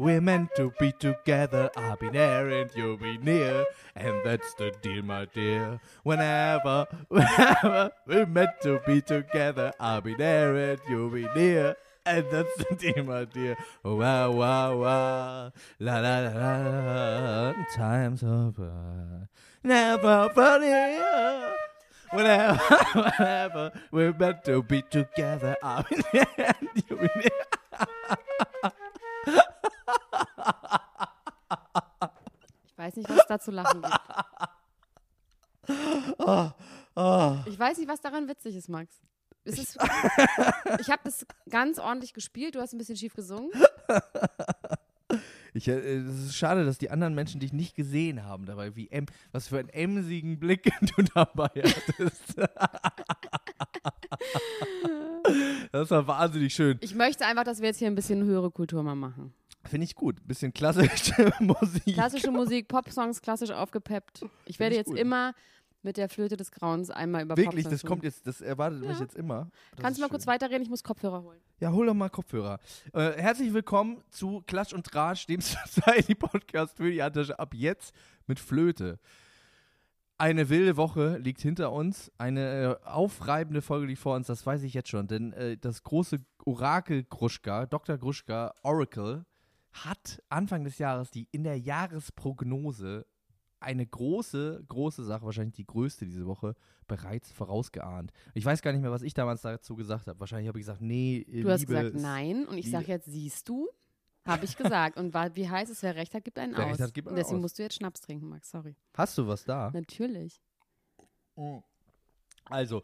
we're meant to be together, I'll be there and you'll be near. And that's the deal, my dear. Whenever, whenever we're meant to be together, I'll be there and you'll be near. And that's the deal, my dear. Wow, wow, wow. La la la la. Time's over. Never funny. Whenever, whenever we're meant to be together, I'll be there and you'll be near. weiß nicht, was da zu lachen gibt. Ich weiß nicht, was daran witzig ist, Max. Ist, ich habe das ganz ordentlich gespielt. Du hast ein bisschen schief gesungen. Ich, äh, es ist schade, dass die anderen Menschen dich nicht gesehen haben dabei, wie em, was für einen emsigen Blick du dabei hattest. das war wahnsinnig schön. Ich möchte einfach, dass wir jetzt hier ein bisschen höhere Kultur mal machen. Finde ich gut. Bisschen klassische Musik. Klassische Musik, Popsongs, klassisch aufgepeppt. Ich werde ich jetzt gut. immer mit der Flöte des Grauens einmal über Wirklich, Popsongs das kommt jetzt, das erwartet mich Ja. jetzt immer. Das Kannst du mal kurz schön. weiterreden? Ich muss Kopfhörer holen. Ja, hol doch mal Kopfhörer. Äh, herzlich willkommen zu Klatsch und Tratsch, dem Society Podcast für die Handtasche ab jetzt mit Flöte. Eine wilde Woche liegt hinter uns, eine äh, aufreibende Folge liegt vor uns, das weiß ich jetzt schon, denn äh, das große Orakel Gruschka, Dr. Gruschka, Oracle, hat Anfang des Jahres die in der Jahresprognose eine große, große Sache, wahrscheinlich die größte diese Woche, bereits vorausgeahnt. Ich weiß gar nicht mehr, was ich damals dazu gesagt habe. Wahrscheinlich habe ich gesagt, nee, Du hast Liebe gesagt ist- nein und ich sage jetzt, siehst du? Habe ich gesagt. Und wa- wie heißt es, wer recht hat, gibt einen Wer aus. hat, gibt und einen deswegen aus. musst du jetzt Schnaps trinken, Max. Sorry. Hast du was da? Natürlich. Also,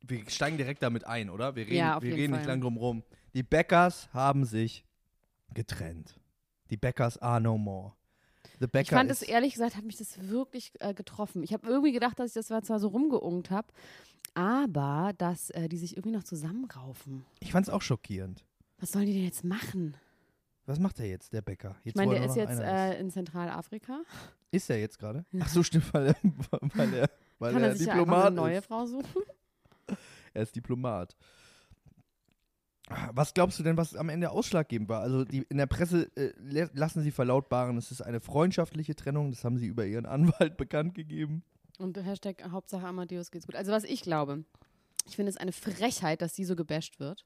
wir steigen direkt damit ein, oder? Wir reden, Ja, wir reden Fall. nicht lang drum rum. Die Beckers haben sich getrennt. Die Beckers are no more. The Becker Ich fand es ehrlich gesagt, hat mich das wirklich äh, getroffen. Ich habe irgendwie gedacht, dass ich das zwar so rumgeungt habe, aber dass äh, die sich irgendwie noch zusammenraufen. ich fand es auch schockierend. Was sollen die denn jetzt machen? Was macht er jetzt, der Bäcker? Jetzt, Ich meine, der er ist jetzt äh, in Zentralafrika. ist. er jetzt gerade? Ach so, stimmt, weil er, weil er, weil Kann er er sich ja Diplomat eine neue. Frau suchen? Er ist Diplomat. Was glaubst du denn, was am Ende ausschlaggebend war? Also die, in der Presse äh, lassen sie verlautbaren, es ist eine freundschaftliche Trennung. Das haben sie über ihren Anwalt bekannt gegeben. Und Hashtag Hauptsache Amadeus geht's gut. Also was ich glaube, ich finde es eine Frechheit, dass sie so gebasht wird.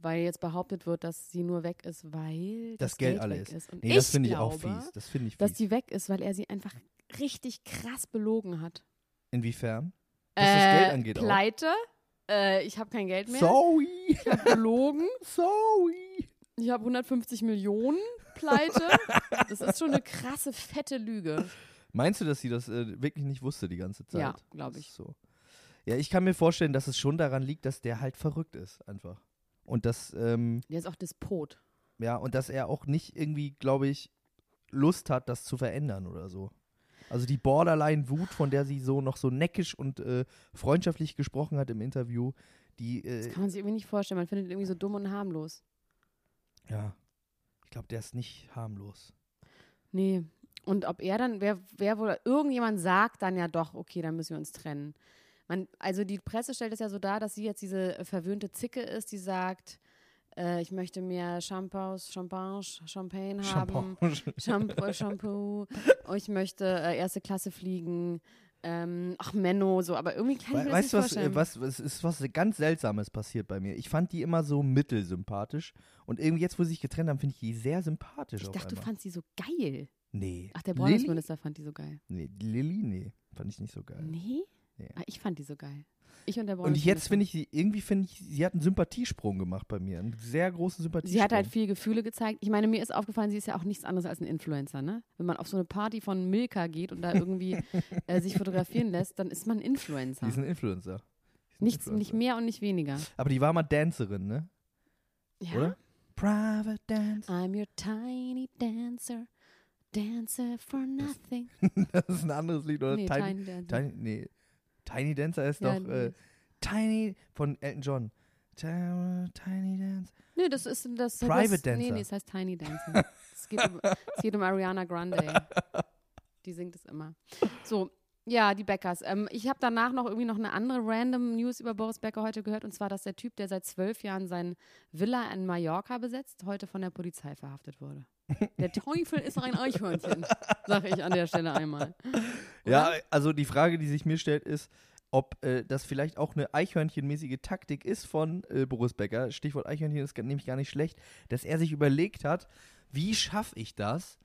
Weil jetzt behauptet wird, dass sie nur weg ist, weil Das das, Geld alle weg ist. ist. Nee, das finde ich auch fies. Das finde ich dass fies. die weg ist, weil er sie einfach richtig krass belogen hat. Inwiefern? Was das Geld angeht auch. Pleite. Äh, ich habe kein Geld mehr. Sorry. Ich habe belogen. Sorry. Ich habe 150 Millionen Pleite. Das ist schon eine krasse, fette Lüge. Meinst du, dass sie das äh, wirklich nicht wusste die ganze Zeit? Ja, glaub Das ich. So. Ja, ich kann mir vorstellen, dass es schon daran liegt, dass der halt verrückt ist, einfach. Und dass, ähm, Der ist auch Despot. ja, und dass er auch nicht irgendwie, glaube ich, Lust hat, das zu verändern oder so. Also die Borderline-Wut, von der sie so noch so neckisch und äh, freundschaftlich gesprochen hat im Interview, die, Das äh, kann man sich irgendwie nicht vorstellen. Man findet ihn irgendwie so dumm und harmlos. ja, ich glaube, der ist nicht harmlos. Nee. Und ob er dann, wer, wer wohl, irgendjemand sagt dann ja doch, okay, dann müssen wir uns trennen. Man, also die Presse stellt es ja so dar, dass sie jetzt diese verwöhnte Zicke ist, die sagt, äh, ich möchte mehr Shampoos, Champagne, Champagne haben. Shampoo, Shampoo. Oh, ich möchte äh, erste Klasse fliegen. Ähm, ach, Menno, so, aber irgendwie kann ich mir We das weißt du, nicht was, äh, was, was ist was ganz Seltsames passiert bei mir? Ich fand die immer so mittelsympathisch. Und irgendwie jetzt, wo sie sich getrennt haben, finde ich die sehr sympathisch. ich dachte, du einmal. fandst sie so geil. Nee. Ach, der? Bundesminister fand die so geil. Nee, die Lilly, nee. Fand ich nicht so geil. Nee? Nee. Ah, ich fand die so geil. Ich und der Und jetzt finde ich sie, irgendwie finde ich, sie hat einen Sympathiesprung gemacht bei mir. Einen sehr großen Sympathiesprung. Sie hat halt viel Gefühle gezeigt. Ich meine, mir ist aufgefallen, sie ist ja auch nichts anderes als ein Influencer, ne? Wenn man auf so eine Party von Milka geht und da irgendwie äh, sich fotografieren lässt, dann ist man Influencer. Die ist ein Influencer. Ist ein Nichts, Influencer. nicht mehr und nicht weniger. Aber die war mal Dancerin, ne? Ja? Oder? Private Dance. I'm your tiny dancer, dancer for nothing. Das ist ein anderes Lied, oder? Nee, Tiny Dancer. Tiny, nee. Tiny Dancer ist Ja, doch nee. äh, Tiny von Elton John. Tiny Dance. Nee, das ist das. Private das, Dancer. Nee, nee, es heißt Tiny Dancer. es, geht um, es geht um Ariana Grande. Die singt es immer. So, ja, die Beckers. Ähm, ich habe danach noch irgendwie noch eine andere random News über Boris Becker heute gehört. Und zwar, dass der Typ, der seit zwölf Jahren sein Villa in Mallorca besetzt, heute von der Polizei verhaftet wurde. Der Teufel ist ein Eichhörnchen, sage ich an der Stelle einmal. Ja, also die Frage, die sich mir stellt, ist, ob äh, das vielleicht auch eine Eichhörnchenmäßige Taktik ist von äh, Boris Becker. Stichwort Eichhörnchen ist nämlich gar nicht schlecht, dass er sich überlegt hat, wie schaffe ich das,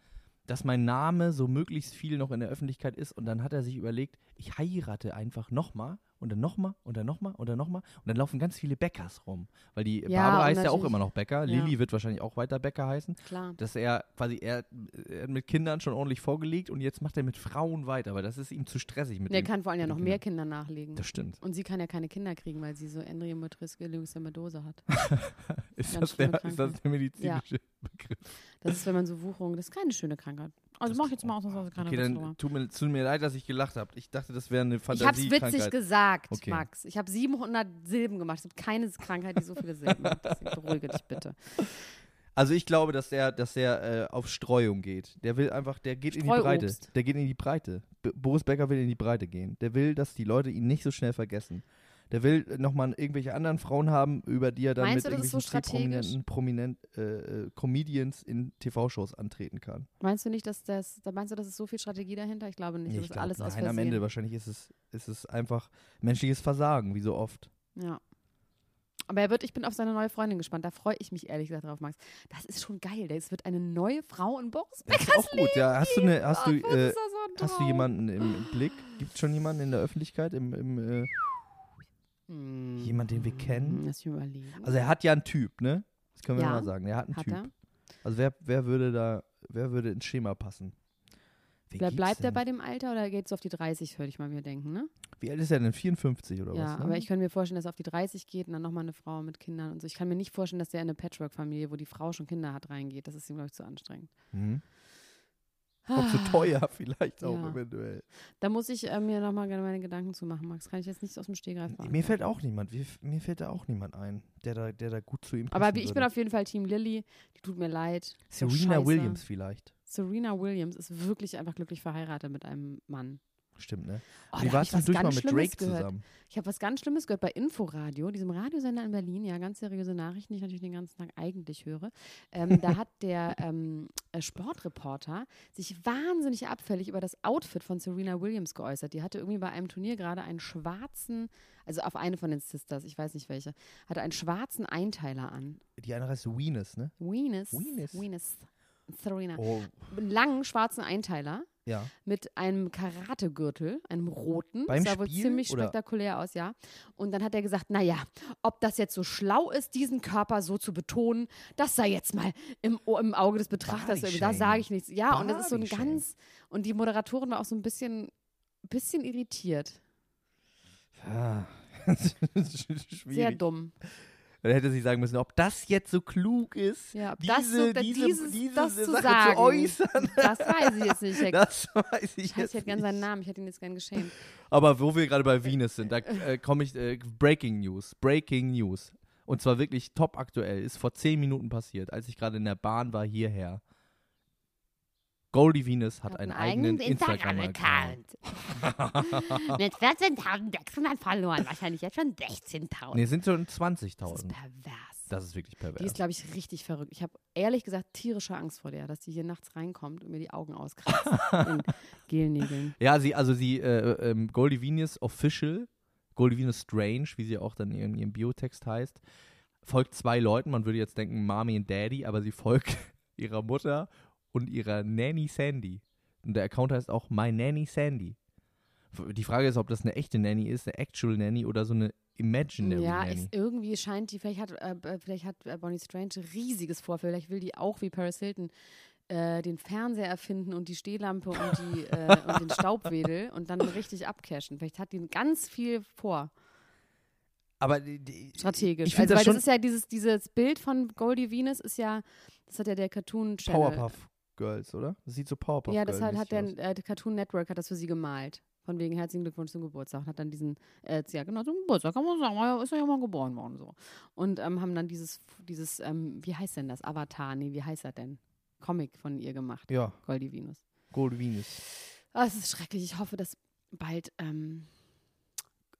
dass mein Name so möglichst viel noch in der Öffentlichkeit ist. Und dann hat er sich überlegt, ich heirate einfach nochmal und dann nochmal und dann nochmal und dann nochmal und dann laufen ganz viele Beckers rum, weil die Ja, Barbara heißt ja auch immer noch Becker, ja. Lilly wird wahrscheinlich auch weiter Becker heißen, Klar. dass er quasi er, er hat mit Kindern schon ordentlich vorgelegt und jetzt macht er mit Frauen weiter, weil das ist ihm zu stressig mit Der den- kann vor allem ja noch den mehr Kindern. Kinder nachlegen. Das stimmt. Und sie kann ja keine Kinder kriegen, weil sie so Endometriske Leukämidose hat. Ist Ganz das, der, ist das der medizinische Begriff? Das ist, wenn man so Wucherung, das ist keine schöne Krankheit. Also mach ich jetzt mal ausnahmsweise keine Okay, dann tut mir, tut mir leid, dass ich gelacht habe. Ich dachte, das wäre eine Ich hab's witzig gesagt, Okay. Max. Ich habe 700 Silben gemacht. Es gibt keine Krankheit, die so viele Silben hat. Deswegen beruhige dich bitte. Also ich glaube, dass der, dass der äh, auf Streuung geht. Der will einfach, der geht in die. Breite. Der geht in die Breite. B Boris Becker will in die Breite gehen. Der will, dass die Leute ihn nicht so schnell vergessen. Der will nochmal irgendwelche anderen Frauen haben, über die er dann Meinst mit du, ist so irgendwelchen prominenten prominent, äh, äh, Comedians in TV-Shows antreten kann. Meinst du nicht, dass das, da meinst du, das ist so viel Strategie dahinter? Ich glaube nicht. Nee, Das glaub, alles aus nein, am Versehen. Ende wahrscheinlich ist es, ist es einfach menschliches Versagen, wie so oft. Ja. Aber er wird, ich bin auf seine neue Freundin gespannt. Da freue ich mich ehrlich gesagt drauf, Max. Das ist schon geil. Es wird eine neue Frau in Boris Das ist auch gut, ja. Hast du eine, hast du, Ach, was äh, so hast du jemanden im, im Blick? Gibt es schon jemanden in der Öffentlichkeit, im, im äh, Hm. jemand, den wir kennen? Lass mich überlegen. Also er hat ja einen Typ, ne? Das können wir Ja, mal sagen. Er hat einen Hat Typ. er? Also wer, wer würde da, wer würde ins Schema passen? Wer bleibt er bei dem Alter oder geht es auf die 30, würde ich mal mir denken, ne? Wie alt ist er denn? 54 oder ja, was? Ne? aber ich könnte mir vorstellen, dass er auf die 30 geht und dann nochmal eine Frau mit Kindern und so. Ich kann mir nicht vorstellen, dass der in eine Patchwork-Familie, wo die Frau schon Kinder hat, reingeht. Das ist ihm, glaube ich, zu anstrengend. mhm. Auch zu teuer vielleicht auch Ah. Ja. eventuell. Da muss ich äh, mir nochmal gerne meine Gedanken zu machen, Max. Kann ich jetzt nicht aus dem Stehgreif machen. Mir fällt auch niemand, mir, mir fällt da auch niemand ein, der da, der da gut zu ihm passen Aber ich bin würde. auf jeden Fall Team Lilly. Die tut mir leid. Serena. Williams vielleicht. Serena Williams ist wirklich einfach glücklich verheiratet mit einem Mann. Stimmt, ne? Oh, die da war hab ich was zwischendurch mal mit Schlimmes Drake gehört. zusammen. Ich habe was ganz Schlimmes gehört bei Inforadio, diesem Radiosender in Berlin, ja, ganz seriöse Nachrichten, die ich natürlich den ganzen Tag eigentlich höre. Ähm, da hat der ähm, äh, Sportreporter sich wahnsinnig abfällig über das Outfit von Serena Williams geäußert. Die hatte irgendwie bei einem Turnier gerade einen schwarzen, also auf eine von den Sisters, ich weiß nicht welche, hatte einen schwarzen Einteiler an. Die eine heißt Venus, ne? Venus. Venus. Venus. Serena. Oh, langen schwarzen Einteiler ja. mit einem Karategürtel, einem roten. Beim sah wohl Spiel, ziemlich oder? spektakulär aus, ja. Und dann hat er gesagt, naja, ob das jetzt so schlau ist, diesen Körper so zu betonen, das sei jetzt mal im, im Auge des Betrachters. Da Bodyshaming. sage ich nichts. Ja, und das ist so ein ganz, und die Moderatorin war auch so ein bisschen, bisschen irritiert. Schwierig. Sehr dumm. Dann hätte sie sagen müssen, ob das jetzt so klug ist, Ja, diese, das so- diese, dieses- diese das zu Sache sagen. zu äußern. Das weiß ich jetzt nicht. Das weiß ich Scheiße, jetzt ich hätte gern nicht. seinen Namen, ich hätte ihn jetzt gern geschämt. Aber wo wir gerade bei Venus sind, da äh, komme ich, äh, Breaking News, Breaking News. Und zwar wirklich top aktuell, ist vor zehn Minuten passiert, als ich gerade in der Bahn war hierher. Goldie Venus hat einen, eigenen Instagram-Account. Mit 14.600 Followern, wahrscheinlich jetzt schon 16.000. Nee, sind schon Das ist 20.000. pervers. das ist wirklich pervers. Die ist, glaube ich, richtig verrückt. Ich habe ehrlich gesagt tierische Angst vor der, dass die hier nachts reinkommt und mir die Augen auskratzt in Gelnägeln. ja, sie, also sie, äh, ähm, Goldie Venus Official, Goldie Venus Strange, wie sie auch dann in ihrem Biotext heißt, folgt zwei Leuten. Man würde jetzt denken Mami und Daddy, aber sie folgt ihrer Mutter und ihrer Nanny Sandy. Und der Account heißt auch My Nanny Sandy. Die Frage ist, ob das eine echte Nanny ist, eine Actual Nanny oder so eine Imaginary Ja, Nanny. es, irgendwie scheint die, vielleicht hat, äh, vielleicht hat äh, Bonnie Strange ein riesiges Vorfeld. Vielleicht will die auch wie Paris Hilton äh, den Fernseher erfinden und die Stehlampe und, die, äh, und den Staubwedel und dann richtig abcashen. Vielleicht hat die ganz viel vor, aber die, strategisch. Ich also, weil das schon das ist ja dieses, dieses Bild von Goldie Venus ist ja, das hat ja der Cartoon Channel. Powerpuff Girls, oder? Das sieht so Powerpuff Ja, das Girl hat, der äh, Cartoon Network hat das für sie gemalt. Von wegen herzlichen Glückwunsch zum Geburtstag. Und hat dann diesen, äh, ja genau, zum Geburtstag kann man sagen, ist er ja mal geboren worden so. Und ähm, haben dann dieses, dieses, ähm, wie heißt denn das? Avatar, nee, wie heißt er denn? Comic von ihr gemacht, Ja, Goldie Venus. Gold Venus. Ah, es ist schrecklich. Ich hoffe, dass bald, ähm,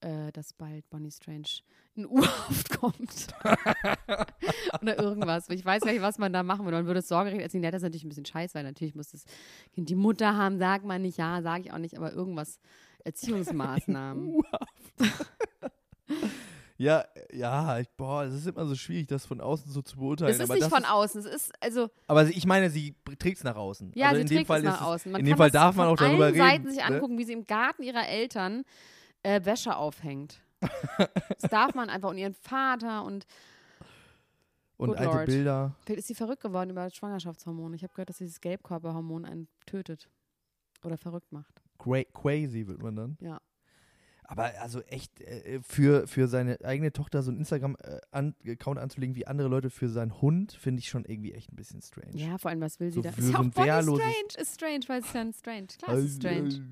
äh, dass bald Bonnie Strange in Urhaft kommt. Oder irgendwas. Ich weiß gar nicht, was man da machen würde. Man würde es sorgerecht erzählen. Ja, das ist natürlich ein bisschen scheiße, weil natürlich muss das Kind die Mutter haben, sagt man nicht, ja, sage ich auch nicht, aber irgendwas. Erziehungsmaßnahmen. Ja, ja, ich, boah, es ist immer so schwierig, das von außen so zu beurteilen. Es ist nicht von außen. Es ist, also, Aber ich meine, sie trägt es nach außen. ja, also sie in trägt dem Fall es nach ist außen. Man in dem Fall darf man auch darüber allen reden. Seiten sich ne? angucken, wie sie im Garten ihrer Eltern äh, Wäsche aufhängt. das darf man einfach und ihren Vater und Und Good alte Lord. Bilder. Vielleicht ist sie verrückt geworden über das Schwangerschaftshormon. Ich habe gehört, dass dieses Gelbkörperhormon einen tötet oder verrückt macht. Cra crazy wird man dann. Ja. Aber also echt, äh, für, für seine eigene Tochter so einen Instagram-Account anzulegen wie andere Leute für seinen Hund, finde ich schon irgendwie echt ein bisschen strange. Ja, vor allem, was will sie So da? Ist ja auch ein strange. Ist strange, weil es ist ja strange. Klar, es ist Also, strange.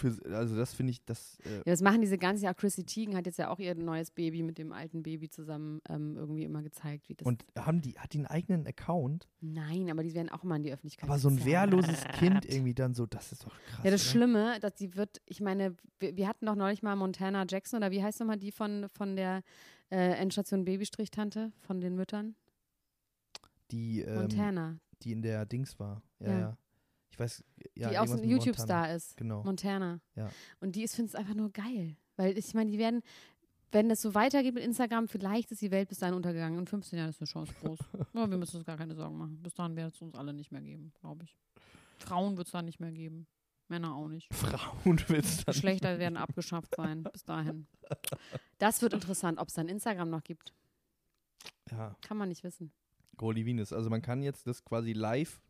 Für, also das finde ich, das, äh, Ja, das machen diese ganzen, ja, Chrissy Teigen hat jetzt ja auch ihr neues Baby mit dem alten Baby zusammen ähm, irgendwie immer gezeigt, wie das. und haben die, hat die einen eigenen Account, Nein, aber die werden auch immer in die Öffentlichkeit. aber so ein wehrloses Kind irgendwie dann so, das ist doch krass. Ja, das oder? Schlimme, dass die wird, ich meine, wir, wir hatten doch neulich mal Montana Jackson oder wie heißt nochmal die von, von der äh, Endstation Babystrichtante von den Müttern? Die, ähm, Montana, die in der Dings war. Ja, Ja. ja. Weiß, ja, die auch so ein YouTube-Star ist. Genau. Montana. Ja. Und die ist, finde es einfach nur geil. Weil ich meine, die werden, wenn das so weitergeht mit Instagram, vielleicht ist die Welt bis dahin untergegangen. In 15 Jahren ist eine Chance groß. Aber wir müssen uns gar keine Sorgen machen. Bis dahin wird es uns alle nicht mehr geben, glaube ich. Frauen wird es da nicht mehr geben. Männer auch nicht. Frauen willst dann. Geschlechter werden abgeschafft sein. Bis dahin. Das wird interessant, ob es dann Instagram noch gibt. Ja, Kann man nicht wissen. Goldie Venus. Also man kann jetzt das quasi live,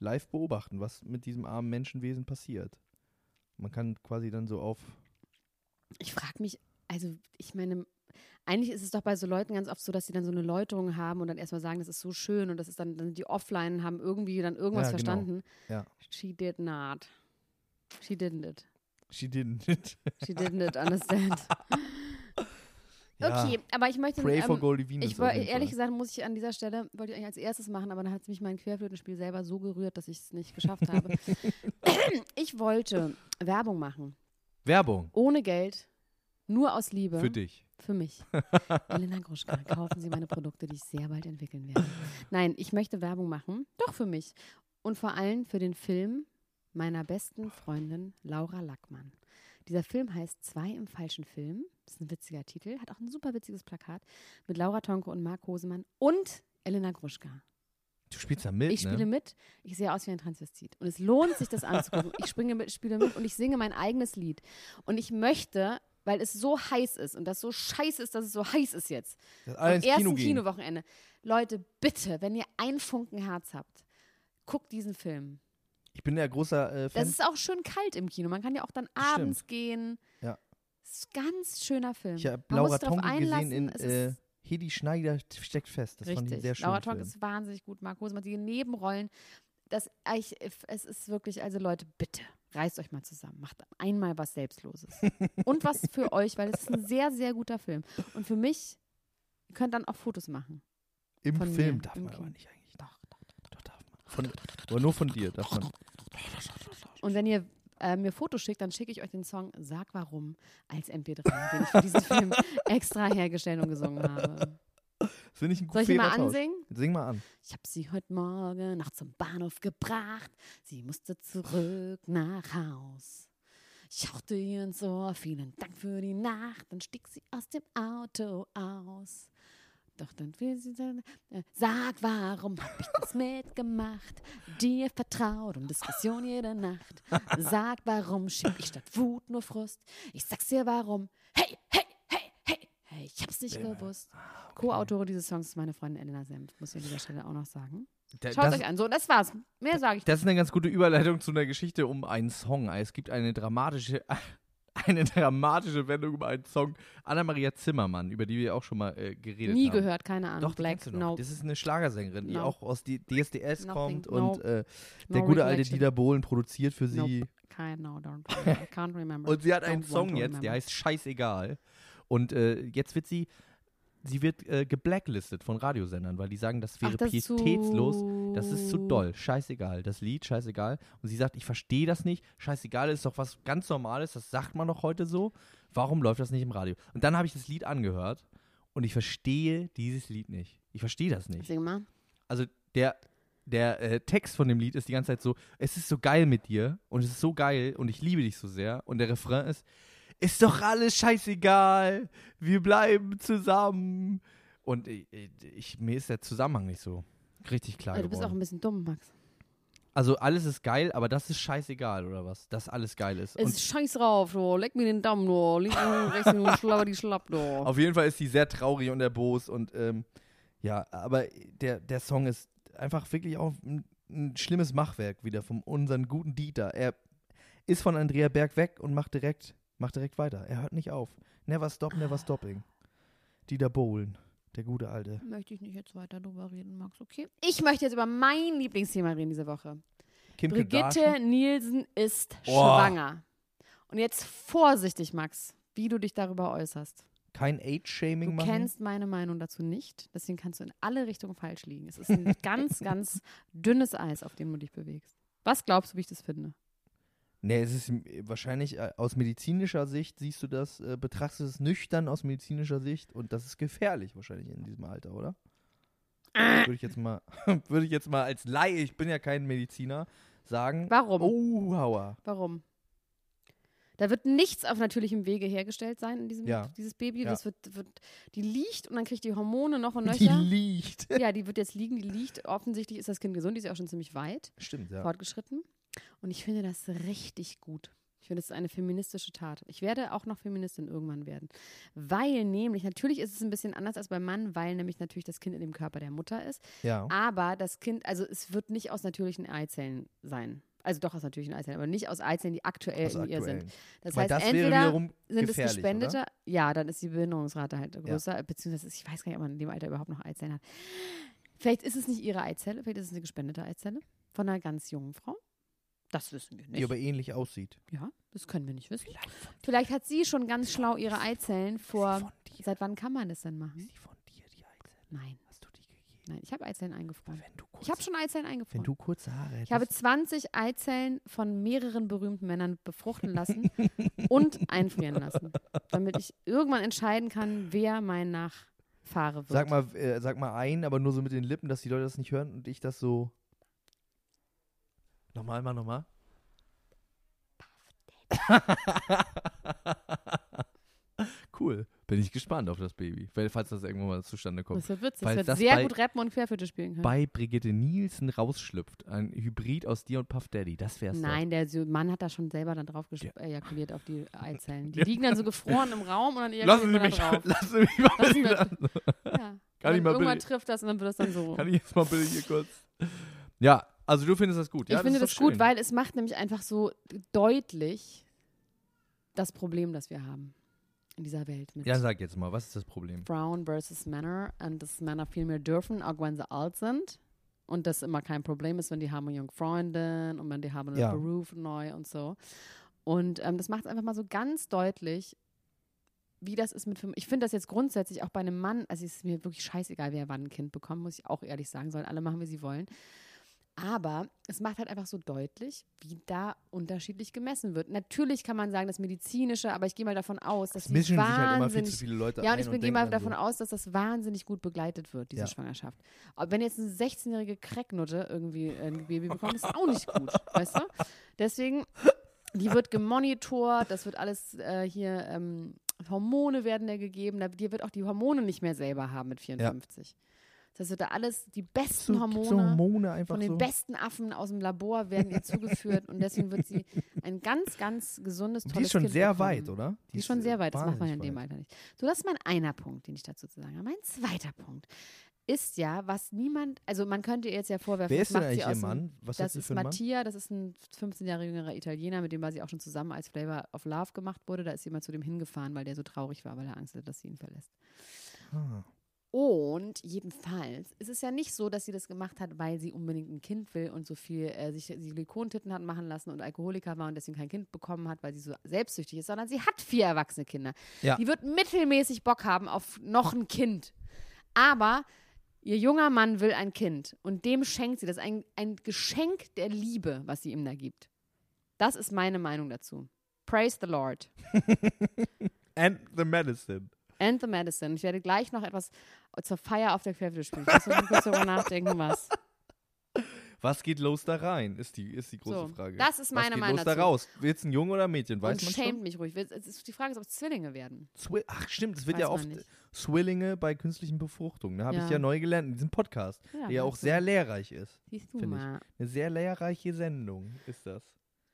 live beobachten, was mit diesem armen Menschenwesen passiert. Man kann quasi dann so auf. Ich frage mich, also ich meine, eigentlich ist es doch bei so Leuten ganz oft so, dass sie dann so eine Läuterung haben und dann erstmal sagen, das ist so schön und das ist dann, dann die offline, haben irgendwie dann irgendwas Ja, genau. verstanden. Ja. She did not. She didn't it. She didn't it. She didn't it understand. Okay, aber ich möchte. Pray for ähm, Goldie Venus. ich wollte, ehrlich gesagt, muss ich an dieser Stelle, wollte ich eigentlich als erstes machen, aber dann hat es mich mein Querflötenspiel selber so gerührt, dass ich es nicht geschafft habe. ich wollte Werbung machen. Werbung Ohne Geld. Nur aus Liebe. für dich. Für mich. Elena Gruschka, kaufen Sie meine Produkte, die ich sehr bald entwickeln werde. Nein, ich möchte Werbung machen. Doch für mich. Und vor allem für den Film meiner besten Freundin Laura Lackmann. Dieser Film heißt Zwei im falschen Film. Das ist ein witziger Titel. Hat auch ein super witziges Plakat mit Laura Tonke und Marc Hosemann und Elena Gruschka. Du spielst da mit, Ich spiele ne? mit, ich sehe aus wie ein Transvestit. Und es lohnt sich, das anzugucken. Ich springe mit, spiele mit und ich singe mein eigenes Lied. Und ich möchte, weil es so heiß ist und das so scheiße ist, dass es so heiß ist jetzt. Dass Am ersten Kino. Kinowochenende. Leute, bitte, wenn ihr ein Funken Herz habt, guckt diesen Film. Ich bin ja großer äh, Fan. Das ist auch schön kalt im Kino. Man kann ja auch dann abends gehen. Ja. Das ist ein ganz schöner Film. Ich habe Laura Tonke gesehen in äh, Hedi Schneider steckt fest. Das fand ich Richtig. sehr schön. Laura Tonk ist wahnsinnig gut. Marc Hosemann, die Nebenrollen. Das, ich, es ist wirklich, also Leute, bitte, reißt euch mal zusammen. Macht einmal was Selbstloses. Und was für euch, weil es ist ein sehr, sehr guter Film. Und für mich, ihr könnt dann auch Fotos machen. Im von Film mir, darf im man aber Kino. nicht eigentlich. Doch, doch, doch, darf man. Von, aber nur von dir darf man. Und wenn ihr äh, mir Fotos schickt, dann schicke ich euch den Song Sag Warum als MP3, den ich für diesen Film extra hergestellt und gesungen habe. Soll ich die mal ansingen? Sing mal an. Ich hab sie heute Morgen noch zum Bahnhof gebracht. Sie musste zurück nach Haus. Ich hauchte ihr ins Ohr, vielen Dank für die Nacht. Dann stieg sie aus dem Auto aus. Doch dann will sie sagen, äh, sag, warum hab ich das mitgemacht? Dir vertraut und Diskussion jede Nacht. Sag, warum schieb ich statt Wut nur Frust? Ich sag's dir, warum. Hey, hey, hey, hey, hey, ich hab's nicht gewusst. Co-Autorin dieses Songs ist meine Freundin Elena Senf, muss ich an dieser Stelle auch noch sagen. Schaut das, euch an. So, das war's. Mehr sage ich das ist eine ganz gute Überleitung zu einer Geschichte um einen Song. Es gibt eine dramatische, eine dramatische Wendung über einen Song. Anna-Maria Zimmermann, über die wir auch schon mal äh, geredet nie haben. gehört, keine Ahnung. Doch, Black, no, Das ist eine Schlagersängerin, die No. auch aus die DSDS Nothing, kommt no. und äh, no der gute alte. Dieter Bohlen produziert für sie. Nope. Kein, no, don't, I can't remember. Und sie hat einen Don't want Song jetzt, der heißt Scheißegal. Und äh, jetzt wird sie, sie wird äh, geblacklistet von Radiosendern, weil die sagen, das wäre Ach, das ist pietätslos. zu- Das ist zu doll. Scheißegal. Das Lied, scheißegal. Und sie sagt, ich verstehe das nicht. Scheißegal ist doch was ganz Normales. Das sagt man doch heute so. Warum läuft das nicht im Radio? Und dann habe ich das Lied angehört und ich verstehe dieses Lied nicht. Ich verstehe das nicht. Sing mal. Also der, der äh, Text von dem Lied ist die ganze Zeit so, es ist so geil mit dir und es ist so geil und ich liebe dich so sehr. Und der Refrain ist, ist doch alles scheißegal, wir bleiben zusammen. Und ich, ich, mir ist der Zusammenhang nicht so richtig klar Ja, du bist auch ein bisschen dumm, Max. Also alles ist geil, aber das ist scheißegal, oder was? Dass alles geil ist. Es ist scheiß drauf, du. Leck mir den Daumen, du. Links und rechts und schlapper die schlapp, du. Auf jeden Fall ist die sehr traurig und erbost und ähm, ja, aber der, der Song ist einfach wirklich auch ein, ein schlimmes Machwerk wieder von unseren guten Dieter. Er ist von Andrea Berg weg und macht direkt, macht direkt weiter. Er hört nicht auf. Never stop, never stopping. Dieter Bohlen, der gute Alte. Möchte ich nicht jetzt weiter drüber reden, Max, okay? Ich möchte jetzt über mein Lieblingsthema reden diese Woche. Kim Brigitte Kardashian. Nielsen ist Oh. schwanger. Und jetzt vorsichtig, Max, wie du dich darüber äußerst. Kein Age-Shaming Du machen. kennst meine Meinung dazu nicht, deswegen kannst du in alle Richtungen falsch liegen. Es ist ein ganz, ganz dünnes Eis, auf dem du dich bewegst. Was glaubst du, wie ich das finde? Nee, es ist wahrscheinlich äh, aus medizinischer Sicht, siehst du das, äh, betrachtest du es nüchtern aus medizinischer Sicht und das ist gefährlich wahrscheinlich in diesem Alter, oder? Würde ich jetzt mal, würde ich jetzt mal als Laie, ich bin ja kein Mediziner, sagen. Warum? Oh, Hauer. Warum? Da wird nichts auf natürlichem Wege hergestellt sein in diesem Ja. dieses Baby. Ja. Das wird, wird, die liegt und dann kriegt die Hormone noch und Die nöcher. liegt. Ja, die wird jetzt liegen, die liegt. Offensichtlich ist das Kind gesund, die ist ja auch schon ziemlich weit Stimmt, ja. fortgeschritten. Und ich finde das richtig gut. Ich finde, es ist eine feministische Tat. Ich werde auch noch Feministin irgendwann werden. Weil nämlich, natürlich ist es ein bisschen anders als beim Mann, weil nämlich natürlich das Kind in dem Körper der Mutter ist. Ja. Aber das Kind, also es wird nicht aus natürlichen Eizellen sein. Also doch aus natürlichen Eizellen, aber nicht aus Eizellen, die aktuell Aus in ihr aktuellen. sind. Das Weil heißt, das entweder sind es gespendete, oder? ja, dann ist die Behinderungsrate halt größer, beziehungsweise ich weiß gar nicht, ob man in dem Alter überhaupt noch Eizellen hat. Vielleicht ist es nicht ihre Eizelle, vielleicht ist es eine gespendete Eizelle von einer ganz jungen Frau. Das wissen wir nicht. Die aber ähnlich aussieht. ja, das können wir nicht wissen. Vielleicht hat sie schon ganz schlau ihre Eizellen vor. Seit wann kann man das denn machen? Ist die von dir, die Eizelle? Nein, Hast du die gegeben? nein, ich habe Eizellen eingefroren. Ich habe schon Eizellen eingefroren. wenn du kurze Haare hättest. Ich habe 20 Eizellen von mehreren berühmten Männern befruchten lassen und einfrieren lassen, damit ich irgendwann entscheiden kann, wer mein Nachfahre wird. Sag mal, äh, sag mal ein, aber nur so mit den Lippen, dass die Leute das nicht hören und ich das so. Nochmal, mal, nochmal. cool. Bin ich gespannt auf das Baby, weil, falls das irgendwann mal zustande kommt. Das wird witzig. Falls Das wird sehr bei- gut rappen und Querflöte spielen können. Bei Brigitte Nielsen rausschlüpft, ein Hybrid aus dir und Puff Daddy, das wär's Nein, der so- Mann hat da schon selber dann drauf gesp- ejakuliert auf die Eizellen. Die Ja. liegen dann so gefroren im Raum und dann doch. Lassen ejakuliert Sie man mich, da drauf. lassen Sie mich mal Lassen wir- Ja. Kann Und ich mal irgendwann bitte- trifft das und dann wird das dann so. Kann ich jetzt mal bitte hier kurz. Ja, also du findest das gut. Ja, ich finde das, gut, weil es macht nämlich einfach so deutlich das Problem, das wir haben in dieser Welt mit Ja, sag jetzt mal, was ist das Problem? Frauen versus Männer und dass Männer viel mehr dürfen, auch wenn sie alt sind. Und das immer kein Problem ist, wenn die haben eine junge Freundin und wenn die haben einen Ja. Beruf neu und so. Und ähm, das macht es einfach mal so ganz deutlich, wie das ist mit Film. Ich finde das jetzt grundsätzlich auch bei einem Mann, also es ist mir wirklich scheißegal, wer wann ein Kind bekommt, muss ich auch ehrlich sagen, sollen alle machen, wie sie wollen. Aber es macht halt einfach so deutlich, wie da unterschiedlich gemessen wird. Natürlich kann man sagen, das Medizinische, aber ich gehe mal davon aus, dass Es die mischen sich halt immer viel zu viele Leute ja, und ich bin- gehe mal davon so. aus, dass das wahnsinnig gut begleitet wird, diese Ja. Schwangerschaft. Aber wenn jetzt eine 16-jährige Cracknutte irgendwie ein Baby bekommt, ist auch nicht gut, weißt du? Deswegen, die wird gemonitort, das wird alles äh, hier, ähm, Hormone werden da gegeben, da, die wird auch die Hormone nicht mehr selber haben mit 54. Das wird da alles, die besten So, Hormone, so Hormone von den so. besten Affen aus dem Labor werden ihr zugeführt und deswegen wird sie ein ganz, ganz gesundes, tolles Die ist schon kind sehr bekommen. weit, oder? Die ist schon sehr weit, das macht man ja in dem weit. Alter nicht. So, das ist mein einer Punkt, den ich dazu zu sagen habe. Mein zweiter Punkt ist ja, was niemand, also man könnte ihr jetzt ja vorwerfen, Wer ist denn macht eigentlich ihr aus Mann? Was das ist? Mattia, das ist ein 15 Jahre jüngerer Italiener, mit dem war sie auch schon zusammen, als Flavor of Love gemacht wurde. Da ist sie mal zu dem hingefahren, weil der so traurig war, weil er Angst hatte, dass sie ihn verlässt. Ah. Und jedenfalls ist es ja nicht so, dass sie das gemacht hat, weil sie unbedingt ein Kind will und so viel äh, sich Silikontitten hat machen lassen und Alkoholiker war und deswegen kein Kind bekommen hat, weil sie so selbstsüchtig ist, sondern sie hat vier erwachsene Kinder. Ja. Die wird mittelmäßig Bock haben auf noch ein Kind. Aber ihr junger Mann will ein Kind und dem schenkt sie das. Ein, ein Geschenk der Liebe, was sie ihm da gibt. Das ist meine Meinung dazu. Praise the Lord. And the medicine. And the Medicine. Ich werde gleich noch etwas zur Feier auf der Querflöte spielen. Ich muss noch kurz darüber nachdenken, was. Was geht los da rein, ist die, ist die große So, Frage. das ist meine Was geht Meinung los da dazu. raus? Wird es ein Junge oder ein Mädchen? Weiß und man schämt schon? mich ruhig. Die Frage ist, ob es Zwillinge werden. Swi- Ach stimmt, es wird Weiß ja oft nicht. Swillinge bei künstlichen Befruchtungen. Da habe Ja. ich ja neu gelernt in diesem Podcast, Ja, der ja auch sehr lehrreich ist. Siehst du Finde ich. mal. Eine sehr lehrreiche Sendung ist das.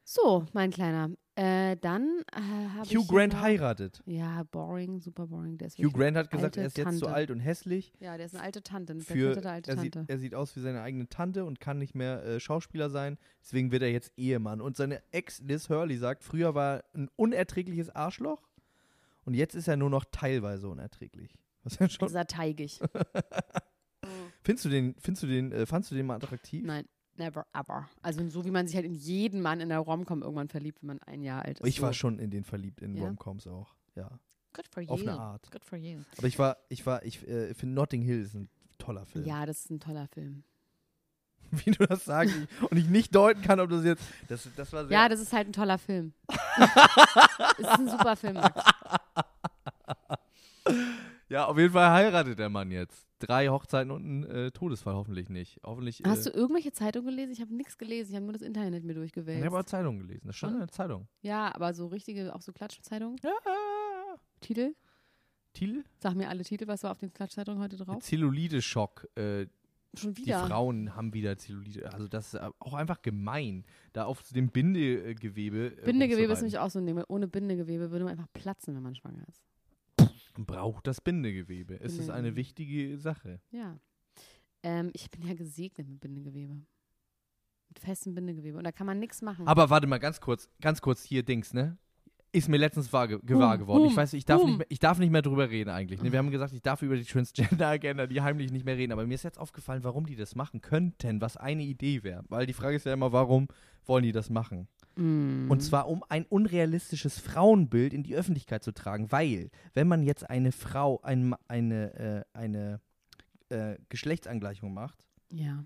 So, mein Kleiner. Äh, dann äh, habe ich. Hugh Grant noch- heiratet. Ja, boring, super boring. Hugh Grant hat gesagt, er ist jetzt zu Tante. alt und hässlich. Ja, der ist eine alte Tante. Eine Für, alte er, sieht, Tante. er sieht aus wie seine eigene Tante und kann nicht mehr äh, Schauspieler sein. Deswegen wird er jetzt Ehemann. Und seine Ex Liz Hurley sagt, früher war er ein unerträgliches Arschloch und jetzt ist er nur noch teilweise unerträglich. Was ja schon. Ist er teigig? Findest du den, findest du den, äh, fandst du den mal attraktiv? Nein, never ever. Also so wie man sich halt in jeden Mann in der Romcom irgendwann verliebt, wenn man ein Jahr alt ist. Ich war schon in den verliebt, in Ja? Romcoms auch. Ja. Good for you. Auf eine Art. Good for you. Aber ich war, ich war, ich äh, finde Notting Hill ist ein toller Film. Ja, das ist ein toller Film. Wie du das sagst und ich nicht deuten kann, ob das jetzt. Das, das war sehr. Ja, das ist halt ein toller Film. es ist ein super Film. Max. Ja, auf jeden Fall heiratet der Mann jetzt. Drei Hochzeiten und ein äh, Todesfall hoffentlich nicht. Hoffentlich. Hast äh, du irgendwelche Zeitungen gelesen? Ich habe nichts gelesen. Ich habe nur das Internet mir ich durchgewählt. habe auch Zeitung gelesen. Das stand Schon? in der Zeitung. Ja, aber so richtige, auch so Klatschzeitungen? Ja. Titel? Thiel? Sag mir alle Titel, was war auf den Klatschzeitungen heute drauf? Zellulite-Schock. Äh, Schon die wieder. Frauen haben wieder Zellulite. Also das ist auch einfach gemein, da auf dem Bindegewebe. äh, Bindegewebe ist nämlich auch so ein Ding. Ohne Bindegewebe würde man einfach platzen, wenn man schwanger ist. Braucht das Bindegewebe. Es ist eine Bindegewebe. wichtige Sache. Ja. Ähm, ich bin ja gesegnet mit Bindegewebe. Mit festem Bindegewebe. Und da kann man nichts machen. Aber warte mal ganz kurz, ganz kurz hier Dings, ne? Ist mir letztens wahr, ge gewahr Hum, geworden. Ich hum, weiß, ich darf, nicht mehr, ich darf nicht mehr drüber reden eigentlich. Ne? Wir haben gesagt, ich darf über die Transgender-Agenda, die heimlich nicht mehr reden. Aber mir ist jetzt aufgefallen, warum die das machen könnten, was eine Idee wäre. Weil die Frage ist ja immer, warum wollen die das machen? Mm. Und zwar, um ein unrealistisches Frauenbild in die Öffentlichkeit zu tragen. Weil, wenn man jetzt eine Frau, ein, eine, äh, eine äh, Geschlechtsangleichung macht, Ja.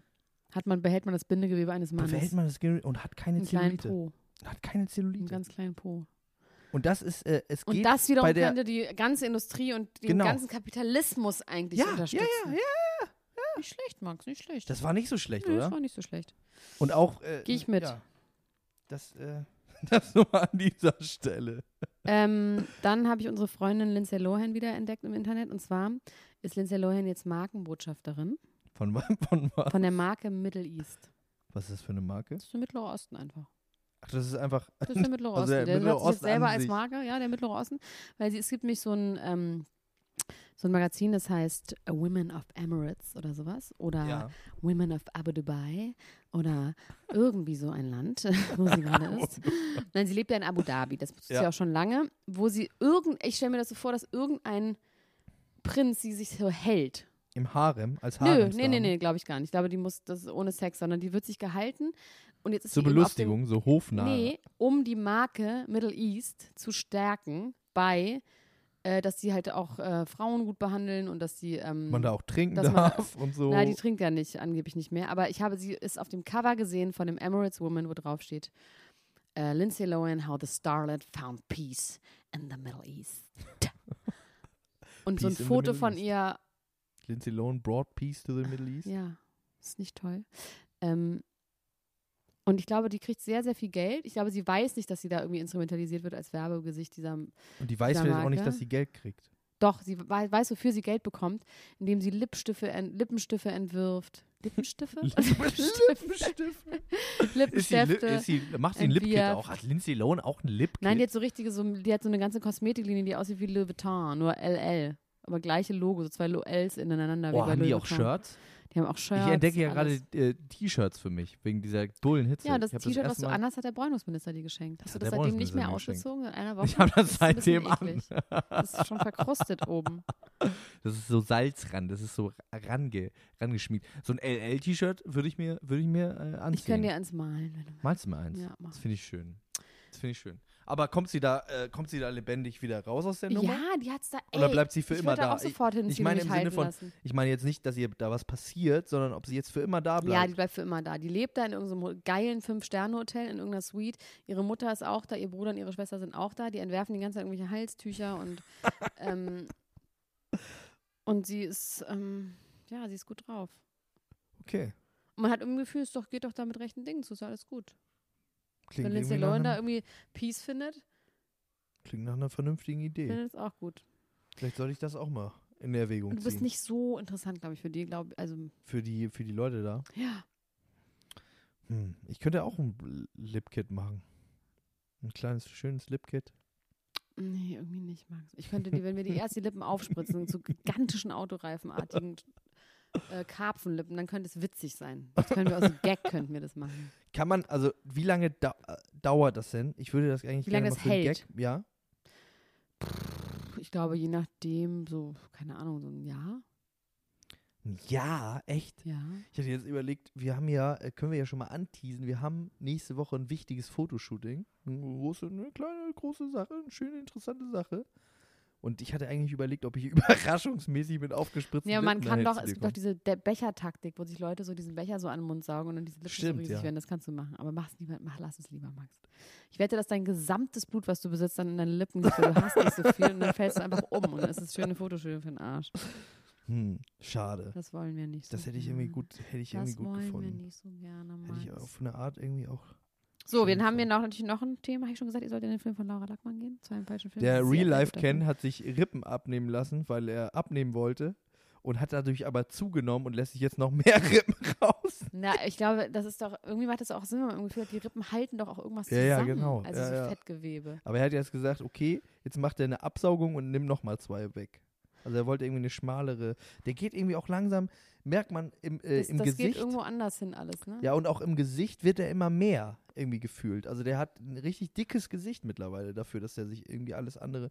Hat man, behält man das Bindegewebe eines Mannes. verhält man das Ge- und hat keine einen kleinen Zellulite. Po. Hat keine Einen Zellulite. ganz kleinen Po. Und das ist, äh, es Und geht das wiederum bei der, könnte die ganze Industrie und den Genau. ganzen Kapitalismus eigentlich Ja, ja, unterstützen. ja, ja. Nicht schlecht, Max, nicht schlecht. Das war nicht so schlecht, Nö, oder? das war nicht so schlecht. Und auch. Äh, Geh ich mit. Ja, das, äh, das nur an dieser Stelle. ähm, dann habe ich unsere Freundin Lindsay Lohan wieder entdeckt im Internet. Und zwar ist Lindsay Lohan jetzt Markenbotschafterin Von, von was? von der Marke Middle East. Was ist das für eine Marke? Das ist der Mittlere Osten einfach. Ach, das ist einfach. Das ist der Mittlere Also Osten. der der Mittlere Osten selber als. Marke, ja, der Mittlere Osten. Weil sie, es gibt nämlich so ein, ähm, so ein Magazin, das heißt Women of Emirates oder sowas. Oder ja. Women of Abu Dhabi oder irgendwie so ein Land, wo sie gerade ist. Nein, sie lebt ja in Abu Dhabi, das ist Ja. ja auch schon lange, wo sie irgend, ich stelle mir das so vor, dass irgendein Prinz sie sich so hält. Im Harem, als Nö, Harem. nee, nee, nee, glaube ich gar nicht. Ich glaube, die muss, das ist ohne Sex, sondern die wird sich gehalten und jetzt ist Zur sie auf dem, Belustigung, so hofnah. Nee, um die Marke Middle East zu stärken bei äh, dass sie halt auch äh, Frauen gut behandeln und dass sie ähm, Man da auch trinken darf und so. Na, die trinkt ja nicht, angeblich nicht mehr. Aber ich habe sie ist auf dem Cover gesehen von dem Emirates Woman, wo drauf steht: äh, Lindsay Lohan, how the starlet found peace in the Middle East. Und so ein Foto von ihr, Lindsay Lohan brought peace to the Middle East. ja, ist nicht toll. Ähm, und ich glaube, die kriegt sehr, sehr viel Geld. Ich glaube, sie weiß nicht, dass sie da irgendwie instrumentalisiert wird als Werbegesicht dieser Und die weiß vielleicht auch nicht, dass sie Geld kriegt. Doch, sie wei- weiß, wofür sie Geld bekommt, indem sie Lipstifte, ent Lippenstifte entwirft. Lippenstifte? Lippenstift. Ist sie, Lippenstifte. ist sie, macht sie ein Lipkit auch? Hat Lindsay Lohan auch ein Lipkit? Nein, die hat so richtige, so, die hat so eine ganze Kosmetiklinie, die aussieht wie Louis Vuitton, nur LL. Aber gleiche Logo, so zwei Lo- Ls ineinander. wie oh, bei haben Louis die auch. Shirts? Die haben auch Shirts. ich entdecke ja alles. gerade äh, T-Shirts für mich, wegen dieser dullen Hitze. Ja, das T-Shirt, was du anhast, hat der Bräunungsminister dir geschenkt. Hast du das seitdem nicht mehr ausgezogen? In einer Woche? Ich habe das bisschen seitdem an. Das ist schon verkrustet oben. Das ist so Salzrand, das ist so range, rangeschmiert. So ein LL-T-Shirt würde ich mir, würde ich mir äh, anziehen. Ich kann dir eins malen, wenn du Malst du mir eins? Ja, mach. Das finde ich schön. Das finde ich schön. Aber kommt sie da, äh, kommt sie da lebendig wieder raus aus der Nummer? Ja, die hat's da. Ey, Oder bleibt sie für ich immer da? auch sofort ich, hinziehen ich meine im Sinne von, lassen. ich meine jetzt nicht, dass ihr da was passiert, sondern ob sie jetzt für immer da Ja, bleibt. die bleibt für immer da. Die lebt da in irgendeinem geilen Fünf-Sterne-Hotel, in irgendeiner Suite. Ihre Mutter ist auch da, ihr Bruder und ihre Schwester sind auch da. Die entwerfen die ganze Zeit irgendwelche Halstücher und ähm, und sie ist, ähm, ja, sie ist gut drauf. okay. Und man hat irgendwie Gefühl, es doch, geht doch da mit rechten Dingen zu, ist alles gut. Klingt, Wenn Lindsay Lohan da irgendwie Peace findet, klingt nach einer vernünftigen Idee. findet es auch gut. Vielleicht sollte ich das auch mal in Erwägung Und du bist ziehen. nicht so interessant, glaube ich, für die, glaube also für, die, für die Leute da. ja. Hm. Ich könnte auch ein Lipkit machen. Ein kleines, schönes Lipkit. Nee, irgendwie nicht, Max. Ich könnte dir, wenn wir die erst die Lippen aufspritzen, so gigantischen Autoreifenartigen äh, Karpfenlippen, dann könnte es witzig sein. Das können wir aus dem Gag könnten wir das machen. Kann man, also wie lange dauert das denn? Ich würde das eigentlich Wie lange gerne das hält? Gag. Ja. Ich glaube, je nachdem, so, keine Ahnung, so ein Jahr. Ja, echt. Ja. Ich hatte jetzt überlegt, wir haben ja, äh, können wir ja schon mal anteasen, wir haben nächste Woche ein wichtiges Fotoshooting. Eine große, eine kleine, große Sache, eine schöne, interessante Sache. Und ich hatte eigentlich überlegt, ob ich überraschungsmäßig mit aufgespritzten Ja, man Lippen kann doch, es gibt doch diese De Bechertaktik, wo sich Leute so diesen Becher so an den Mund saugen und dann diese Lippen Stimmt, so riesig ja. werden. Das kannst du machen. Aber mach's lieber, mach, lass es lieber, Max. Ich wette, dass dein gesamtes Blut, was du besitzt, dann in deine Lippen geht. Du hast nicht so viel und dann fällst du einfach um und dann ist es schöne Fotoschule für den Arsch. Hm, schade. Das wollen wir nicht so Das hätte ich irgendwie gut, hätte ich Das irgendwie gut wollen wir nicht so gerne, Hätte ich Max. auf eine Art irgendwie auch. So, dann haben wir noch, natürlich noch ein Thema. Habe ich schon gesagt, ihr sollt in den Film von Laura Lackmann gehen? Zu einem falschen Film. Der Sehr, Real sehr Life guter Ken Film. hat sich Rippen abnehmen lassen, weil er abnehmen wollte und hat dadurch aber zugenommen und lässt sich jetzt noch mehr Rippen raus. Na, ich glaube, das ist doch, irgendwie macht das auch Sinn, wenn man irgendwie fühlt, die Rippen halten doch auch irgendwas Ja, zusammen. ja, genau. Also Ja, so ja. Fettgewebe. Aber er hat jetzt gesagt, okay, jetzt macht er eine Absaugung und nimmt nochmal zwei weg. Also er wollte irgendwie eine schmalere. Der geht irgendwie auch langsam, merkt man im, äh, Das, im das geht Gesicht. irgendwo anders hin alles, ne? Ja, und auch im Gesicht wird er immer mehr irgendwie gefühlt. Also der hat ein richtig dickes Gesicht mittlerweile dafür, dass er sich irgendwie alles andere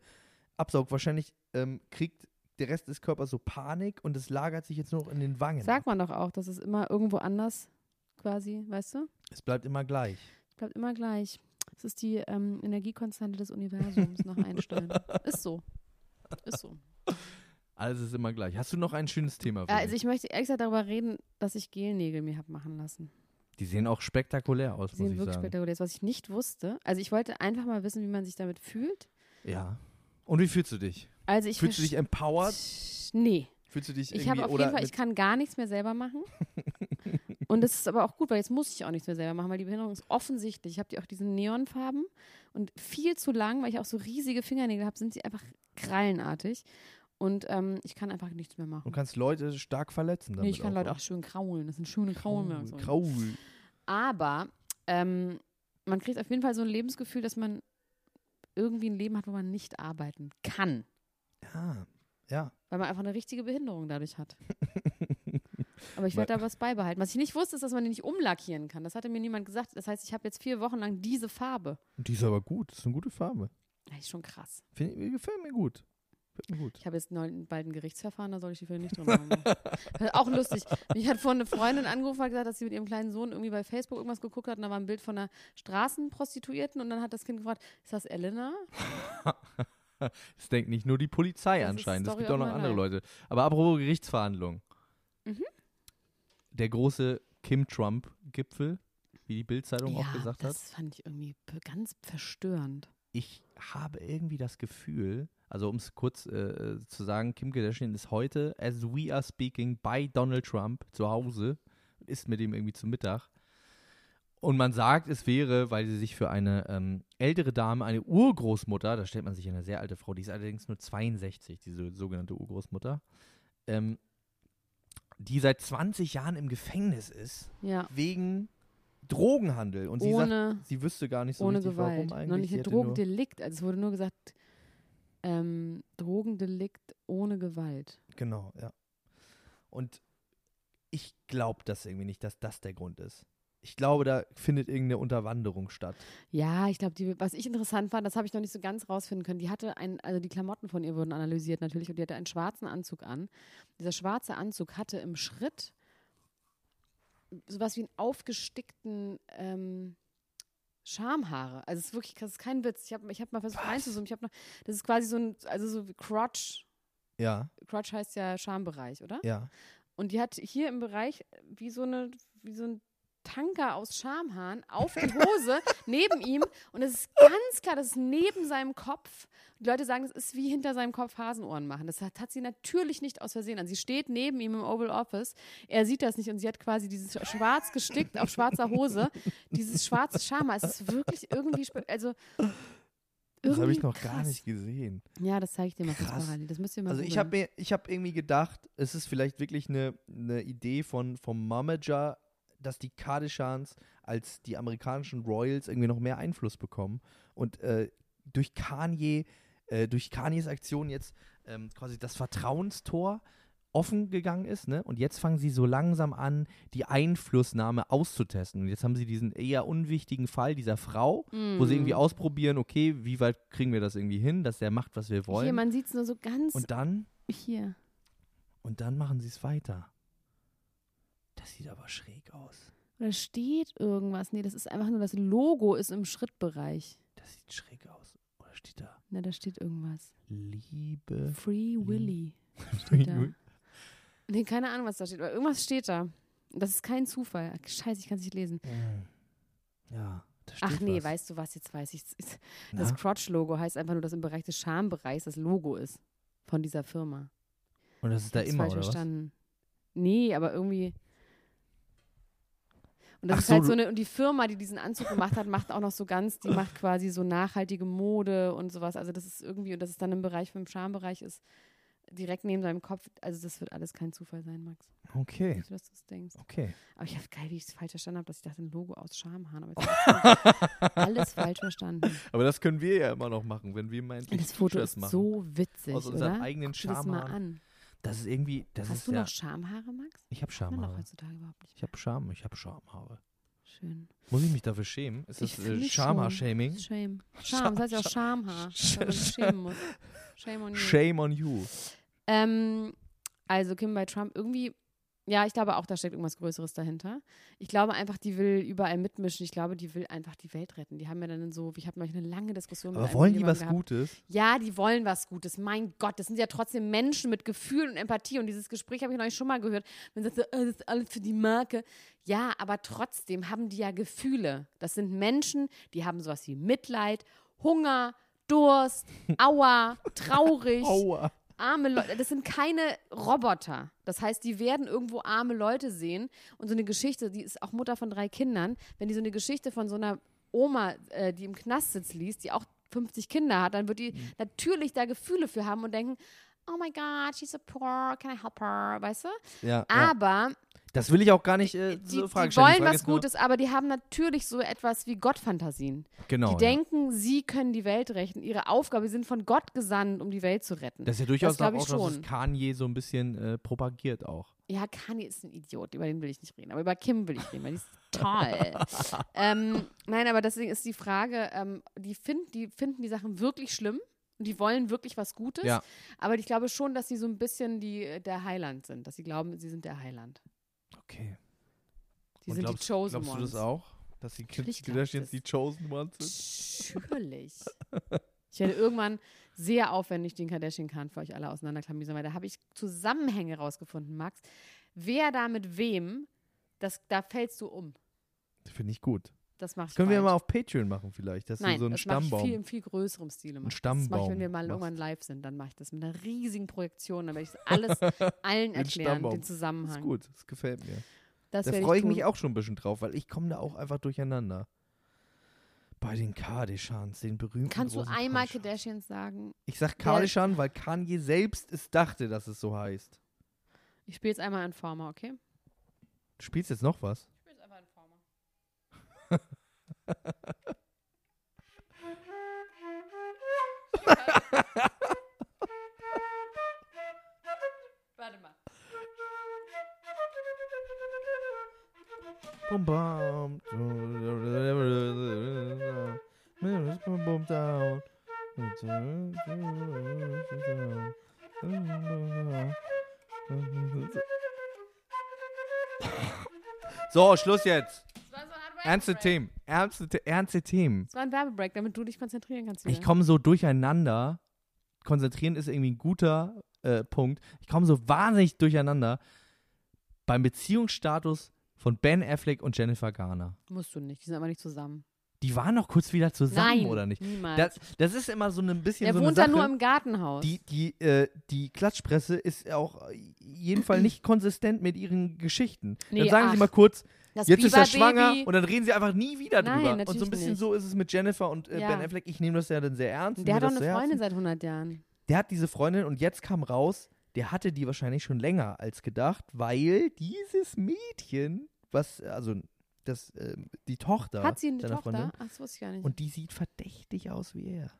absaugt. Wahrscheinlich ähm, kriegt der Rest des Körpers so Panik und es lagert sich jetzt nur noch in den Wangen. Sagt man doch auch, dass es immer irgendwo anders quasi, weißt du? Es bleibt immer gleich. Es bleibt immer gleich. Es ist die ähm, Energiekonstante des Universums nach Einstein. Ist so. Ist so. Alles ist immer gleich. Hast du noch ein schönes Thema? Für also ich möchte ehrlich gesagt darüber reden, dass ich Gelnägel mir habe machen lassen. Die sehen auch spektakulär aus, Die muss sehen ich wirklich sagen. spektakulär aus, was ich nicht wusste. Also ich wollte einfach mal wissen, wie man sich damit fühlt. Ja. Und wie fühlst du dich? Also ich Fühlst du dich empowered? Nee. Fühlst du dich Ich irgendwie habe auf oder jeden Fall, ich kann gar nichts mehr selber machen. und das ist aber auch gut, weil jetzt muss ich auch nichts mehr selber machen, weil die Behinderung ist offensichtlich. Ich habe die auch diese Neonfarben und viel zu lang, weil ich auch so riesige Fingernägel habe, sind sie einfach krallenartig. Und ähm, ich kann einfach nichts mehr Du machen. kannst Leute stark verletzen damit Nee, ich kann Leute oder? auch schön kraulen. Das sind schöne Kraulen. Kraul. Kraul. Aber ähm, man kriegt auf jeden Fall so ein Lebensgefühl, dass man irgendwie ein Leben hat, wo man nicht arbeiten kann. Ja. Ja. Weil man einfach eine richtige Behinderung dadurch hat. Aber ich werde da was beibehalten. Was ich nicht wusste, ist, dass man die nicht umlackieren kann. Das hatte mir niemand gesagt. Das heißt, ich habe jetzt vier Wochen lang diese Farbe. Die ist aber gut. Das ist eine gute Farbe. Das ist schon krass. Find, mir gefällt mir gut. Gut. Ich habe jetzt neu, bald ein Gerichtsverfahren, da soll ich die Filme nicht drin haben. Das ist auch lustig. Mich hat vorhin eine Freundin angerufen und hat gesagt, dass sie mit ihrem kleinen Sohn irgendwie bei Facebook irgendwas geguckt hat und da war ein Bild von einer Straßenprostituierten und dann hat das Kind gefragt, ist das Elena? Das denkt nicht nur die Polizei Das anscheinend, es gibt auch noch andere. Leute. Aber apropos Gerichtsverhandlungen. Mhm. Der große Kim-Trump-Gipfel, wie die Bildzeitung ja, auch gesagt hat. das fand ich irgendwie ganz verstörend. Ich habe irgendwie das Gefühl, also um es kurz äh, zu sagen, Kim Kardashian ist heute, as we are speaking, bei Donald Trump zu Hause und isst mit ihm irgendwie zu Mittag. Und man sagt, es wäre, weil sie sich für eine ähm, ältere Dame, eine Urgroßmutter, da stellt man sich eine sehr alte Frau, die ist allerdings nur 62, diese sogenannte Urgroßmutter, ähm, die seit 20 Jahren im Gefängnis ist, Ja, wegen Drogenhandel. Und sie sagt, ohne, sie wüsste gar nicht so ohne richtig, Gewalt. warum eigentlich. Noch nicht ein Drogendelikt. Also es wurde nur gesagt, ähm, Drogendelikt ohne Gewalt. Genau, ja. Und ich glaube das irgendwie nicht, dass das der Grund ist. Ich glaube, da findet irgendeine Unterwanderung statt. Ja, ich glaube, was ich interessant fand, das habe ich noch nicht so ganz rausfinden können. Die hatte ein, also die Klamotten von ihr wurden analysiert natürlich und die hatte einen schwarzen Anzug an. Dieser schwarze Anzug hatte im Schritt sowas wie einen aufgestickten ähm, Schamhaare. Also es ist wirklich, das ist kein Witz. Ich habe ich hab mal versucht Was? reinzuzoomen. Ich habe noch, das ist quasi so ein, also so wie Crotch. Ja, Crotch heißt ja Schambereich, oder? ja. Und die hat hier im Bereich wie so eine, wie so ein Tanker aus Schamhaaren auf die Hose neben ihm. Und es ist ganz klar, das ist neben seinem Kopf. Die Leute sagen, das ist wie hinter seinem Kopf Hasenohren machen. Das hat, hat sie natürlich nicht aus Versehen an. Sie steht neben ihm im Oval Office. Er sieht das nicht und sie hat quasi dieses schwarz gestickt auf schwarzer Hose, dieses schwarze Schamhaar. Es ist wirklich irgendwie, also Das habe ich noch gar krass. nicht gesehen. Ja, das zeige ich dir mal kurz Krass. parallel. Das müsst ihr mal Also ich habe mir, ich habe irgendwie gedacht, es ist vielleicht wirklich eine, eine Idee von vom Momager, dass die Kardashians als die amerikanischen Royals irgendwie noch mehr Einfluss bekommen und äh, durch Kanye, äh, durch Kanyes Aktion jetzt ähm, quasi das Vertrauenstor offen gegangen ist, ne? Und jetzt fangen sie so langsam an, die Einflussnahme auszutesten. Und jetzt haben sie diesen eher unwichtigen Fall dieser Frau, wo sie irgendwie Mm. ausprobieren, okay, wie weit kriegen wir das irgendwie hin, dass der macht, was wir wollen. Hier, man sieht es nur so ganz und dann hier. und dann machen sie es weiter. Das sieht aber schräg aus. Oder steht irgendwas? Nee, das ist einfach nur das Logo ist im Schrittbereich. Das sieht schräg aus. Oder steht da Na, da steht irgendwas. Liebe? Free Willy steht da. Nee, keine Ahnung, was da steht. Aber irgendwas steht da. Das ist kein Zufall. Scheiße, ich kann es nicht lesen. Ja, da steht Ach nee, was. weißt du was, jetzt weiß ich Das Na? Crotch-Logo heißt einfach nur, dass im Bereich des Schambereichs das Logo ist von dieser Firma. Und das ist da immer, falsch oder was? verstanden. Nee, aber irgendwie. Und das Ach ist halt so, eine, und die Firma, die diesen Anzug gemacht hat, macht auch noch so ganz, die macht quasi so nachhaltige Mode und sowas. Also das ist irgendwie, und das ist dann im Bereich, vom Schambereich ist, direkt neben seinem Kopf. Also das wird alles kein Zufall sein, Max. Okay, Nicht, dass du denkst. okay. Aber ich habe geil, wie ich es falsch verstanden habe, dass ich dachte, ein Logo aus Schamhaaren. Aber jetzt alles falsch verstanden. Aber das können wir ja immer noch machen, wenn wir endlich Das Foto ist machen. so witzig, Aus unseren oder? eigenen Guck dir das mal an. Das ist irgendwie, das Hast ist du ja. noch Schamhaare, Max? ich habe Schamhaare. heutzutage überhaupt nicht. Ich habe Scham, ich habe Schamhaare. Schön. Muss ich mich dafür schämen? Ist das äh. Schamhaar-Shaming? Shame. Scham, das heißt ja auch Schamhaar. schämen muss. Shame on you. Shame on you. Ähm, also Kim bei Trump irgendwie, ja, ich glaube auch, da steckt irgendwas Größeres dahinter. Ich glaube einfach, die will überall mitmischen. Ich glaube, die will einfach die Welt retten. Die haben ja dann so, ich habe neulich eine lange Diskussion mit Aber einem wollen die was gehabt. Gutes? Ja, die wollen was Gutes. Mein Gott, das sind ja trotzdem Menschen mit Gefühl und Empathie. Und dieses Gespräch habe ich neulich schon mal gehört. Man sagt so, äh, das ist alles für die Marke. Ja, aber trotzdem haben die ja Gefühle. Das sind Menschen, die haben sowas wie Mitleid, Hunger, Durst, Aua, traurig, Aua. Arme Leute. Das sind keine Roboter. Das heißt, die werden irgendwo arme Leute sehen. Und so eine Geschichte, die ist auch Mutter von drei Kindern, wenn die so eine Geschichte von so einer Oma, äh, die im Knast sitzt, liest, die auch 50 Kinder hat, dann wird die Mhm. natürlich da Gefühle für haben und denken, oh my God, she's so poor, can I help her, weißt du? Ja, ja. Das will ich auch gar nicht äh, so die Frage stellen. wollen Die Frage was Gutes, aber die haben natürlich so etwas wie Gottfantasien. Genau. die ja. denken, sie können die Welt retten. Ihre Aufgabe, sie sind von Gott gesandt, um die Welt zu retten. Das ist ja durchaus glaub auch, ich dass es schon. Kanye so ein bisschen äh, propagiert auch. Ja, Kanye ist ein Idiot, über den will ich nicht reden. Aber über Kim will ich reden, weil die ist toll. ähm, nein, aber deswegen ist die Frage, ähm, die, find, die finden die Sachen wirklich schlimm und die wollen wirklich was Gutes. Ja. Aber ich glaube schon, dass sie so ein bisschen die, der Heiland sind, dass sie glauben, sie sind der Heiland. Okay. Die Und sind glaubst, die Chosen glaubst du Ones. das auch? Dass die Kardashians das. die Chosen Ones sind? Natürlich. Ich werde irgendwann sehr aufwendig den Kardashian-Kahn für euch alle auseinanderklamüsern, weil da habe ich Zusammenhänge rausgefunden, Max. Wer da mit wem, das, da fällst du um. Finde ich gut. Das mache Das ich können wir bald. mal auf Patreon machen vielleicht. Das Nein, ist so ein das mache ich Stammbaum. viel, in viel größerem Stile. Max. Das Stammbaum mache ich, wenn wir mal machst. irgendwann live sind, dann mache ich das mit einer riesigen Projektion, dann werde ich das alles allen erklären, Stammbaum. den Das Zusammenhang. ist gut, das gefällt mir. Das Da freue ich tun. mich auch schon ein bisschen drauf, weil ich komme da auch einfach durcheinander. Bei den Kardashians, den berühmten Kannst du einmal Kardashians. Kardashians sagen? Ich sag Kardashian, weil Kanye selbst es dachte, dass es so heißt. Ich spiele jetzt einmal Informer, okay? Du spielst jetzt noch was? Ich spiele jetzt einfach Informer. Warte mal. Bum, bum. Bum, bum, down. So, Schluss jetzt. Ernste. Themen. Ernste, ernste Themen. Das war ein Werbebreak, damit du dich konzentrieren kannst. Ich wieder. komme so durcheinander. Konzentrieren ist irgendwie ein guter äh, Punkt. Ich komme so wahnsinnig durcheinander beim Beziehungsstatus von Ben Affleck und Jennifer Garner. Musst du nicht, die sind aber nicht zusammen. Die waren noch kurz wieder zusammen, Nein, oder nicht? niemals. Das, das ist immer so ein bisschen er so wohnt da nur im Gartenhaus. die, die, äh, die Klatschpresse ist auch jeden Fall nicht konsistent mit ihren Geschichten. Nee, dann sagen ach. sie mal kurz, das jetzt ist er schwanger und dann reden sie einfach nie wieder Nein, drüber. Und natürlich so ein bisschen nicht. so ist es mit Jennifer und äh, Ja. Ben Affleck. Ich nehme das ja dann sehr ernst. Der hat doch eine Freundin Herzen. seit 100 Jahren. Der hat diese Freundin und jetzt kam raus, der hatte die wahrscheinlich schon länger als gedacht, weil dieses Mädchen, was, also das, ähm, die Tochter Hat sie eine Tochter? Freundin, Ach, das wusste ich gar nicht. und die sieht verdächtig aus wie er.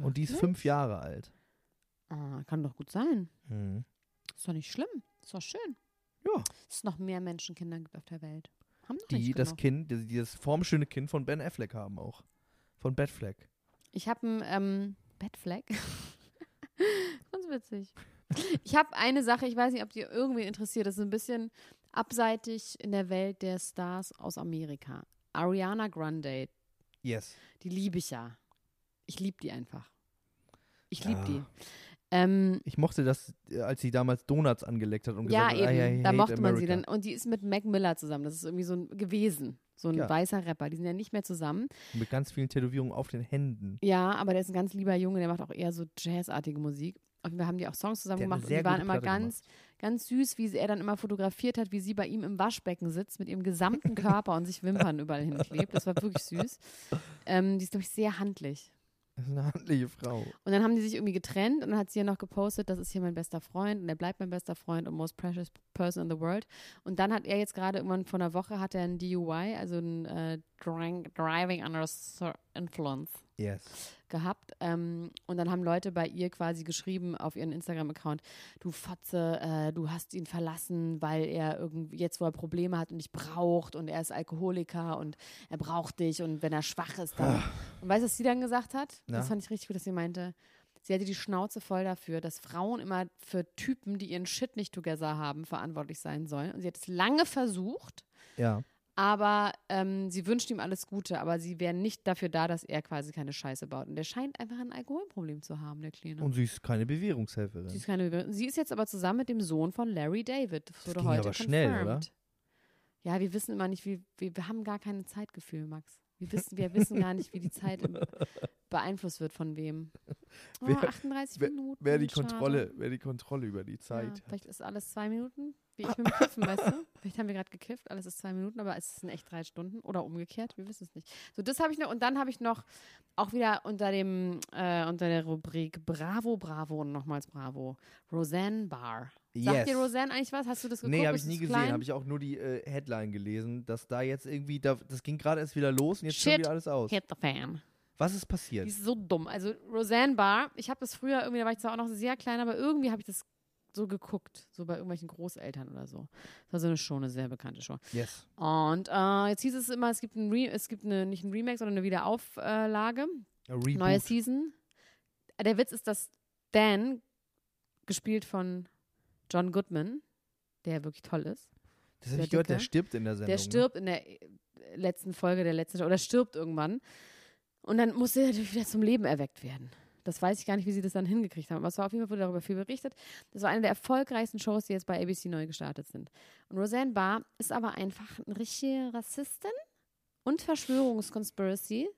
Und die ist Wirklich? fünf Jahre alt. Ah, kann doch gut sein. Hm. Ist doch nicht schlimm. Ist doch schön. Ja. Dass es noch mehr Menschenkinder gibt auf der Welt. Haben doch Die das genug. Kind, die, die das formschöne Kind von Ben Affleck haben auch. Von Batfleck. Ich habe einen ähm, Bettfleck. Ganz witzig. Ich habe eine Sache, ich weiß nicht, ob die irgendwie interessiert. Das ist ein bisschen abseitig in der Welt der Stars aus Amerika. Ariana Grande, Yes. die liebe ich ja. Ich liebe die einfach. Ich Ja. liebe die. Ähm, Ich mochte das, äh, als sie damals Donuts angeleckt hat und ja, gesagt hat, eben. I, I da mochte man sie America. dann. Und die ist mit Mac Miller zusammen. Das ist irgendwie so ein gewesen. So ein Ja. weißer Rapper. Die sind ja nicht mehr zusammen. Mit ganz vielen Tätowierungen auf den Händen. Ja, aber der ist ein ganz lieber Junge, der macht auch eher so jazzartige Musik. Und wir haben die auch Songs zusammen Der gemacht und die waren immer Platte ganz, ganz süß, wie er dann immer fotografiert hat, wie sie bei ihm im Waschbecken sitzt mit ihrem gesamten Körper und sich Wimpern überall hinklebt. Das war wirklich süß. Ähm, die ist, glaube ich, sehr handlich. Das ist eine handliche Frau. Und dann haben die sich irgendwie getrennt und dann hat sie ja noch gepostet, das ist hier mein bester Freund und er bleibt mein bester Freund und most precious person in the world. Und dann hat er jetzt gerade irgendwann vor einer Woche hat er ein DUI, also ein äh, Driving Under Influence Yes. Gehabt. Ähm, und dann haben Leute bei ihr quasi geschrieben auf ihren Instagram-Account, du Fotze, äh, du hast ihn verlassen, weil er irgendwie jetzt, wo er Probleme hat und dich braucht und er ist Alkoholiker und er braucht dich und wenn er schwach ist, dann. Und weißt du, was sie dann gesagt hat? Na? Das fand ich richtig gut, dass sie meinte, sie hatte die Schnauze voll dafür, dass Frauen immer für Typen, die ihren Shit nicht together haben, verantwortlich sein sollen. Und sie hat es lange versucht. Ja. Aber ähm, sie wünscht ihm alles Gute, aber sie wären nicht dafür da, dass er quasi keine Scheiße baut. Und der scheint einfach ein Alkoholproblem zu haben, der Kleine. Und sie ist keine Bewährungshelferin. sie, ist keine, sie ist jetzt aber zusammen mit dem Sohn von Larry David. Das wurde ging heute aber schnell, confirmed. Ja, wir wissen immer nicht, wie, wie wir haben gar kein Zeitgefühl, Max. Wir wissen, wir wissen gar nicht, wie die Zeit beeinflusst wird von wem. Oh, Wer- 38 wer- Minuten. Wer die schade. Kontrolle, wer die Kontrolle über die Zeit Ja, vielleicht ist alles zwei Minuten, wie ich mit dem Kiffen, weißt du? Vielleicht haben wir gerade gekifft, alles ist zwei Minuten, aber es sind echt drei Stunden oder umgekehrt, wir wissen es nicht. So, das habe ich noch und dann habe ich noch auch wieder unter dem, äh, unter der Rubrik Bravo, Bravo und nochmals Bravo, Roseanne Barr. Sagt Yes. dir Roseanne eigentlich was? Hast du das geguckt? Nee, habe ich nie gesehen. Habe ich auch nur die äh, Headline gelesen, dass da jetzt irgendwie, da, das ging gerade erst wieder los und jetzt schon Shit. wieder alles aus. Hit the fan. Was ist Die passiert? ist so dumm. Also Roseanne Barr, ich habe das früher irgendwie, da war ich zwar auch noch sehr klein, aber irgendwie habe ich das so geguckt, so bei irgendwelchen Großeltern oder so. Das war so eine Show, eine sehr bekannte Show. Yes. Und äh, jetzt hieß es immer, es gibt, ein Re es gibt eine, nicht ein Remake, sondern eine Wiederauflage. Neue Season. Der Witz ist, dass Dan, gespielt von John Goodman, der wirklich toll ist, Das habe ich gehört, der stirbt in der Sendung. der stirbt in der äh, letzten Folge der letzten Show, oder stirbt irgendwann. Und dann musste er natürlich wieder zum Leben erweckt werden. Das weiß ich gar nicht, wie sie das dann hingekriegt haben. Aber es war auf jeden Fall wurde darüber viel berichtet. Das war eine der erfolgreichsten Shows, die jetzt bei ABC neu gestartet sind. Und Roseanne Barr ist aber einfach eine richtige Rassistin und Verschwörungsconspiracy.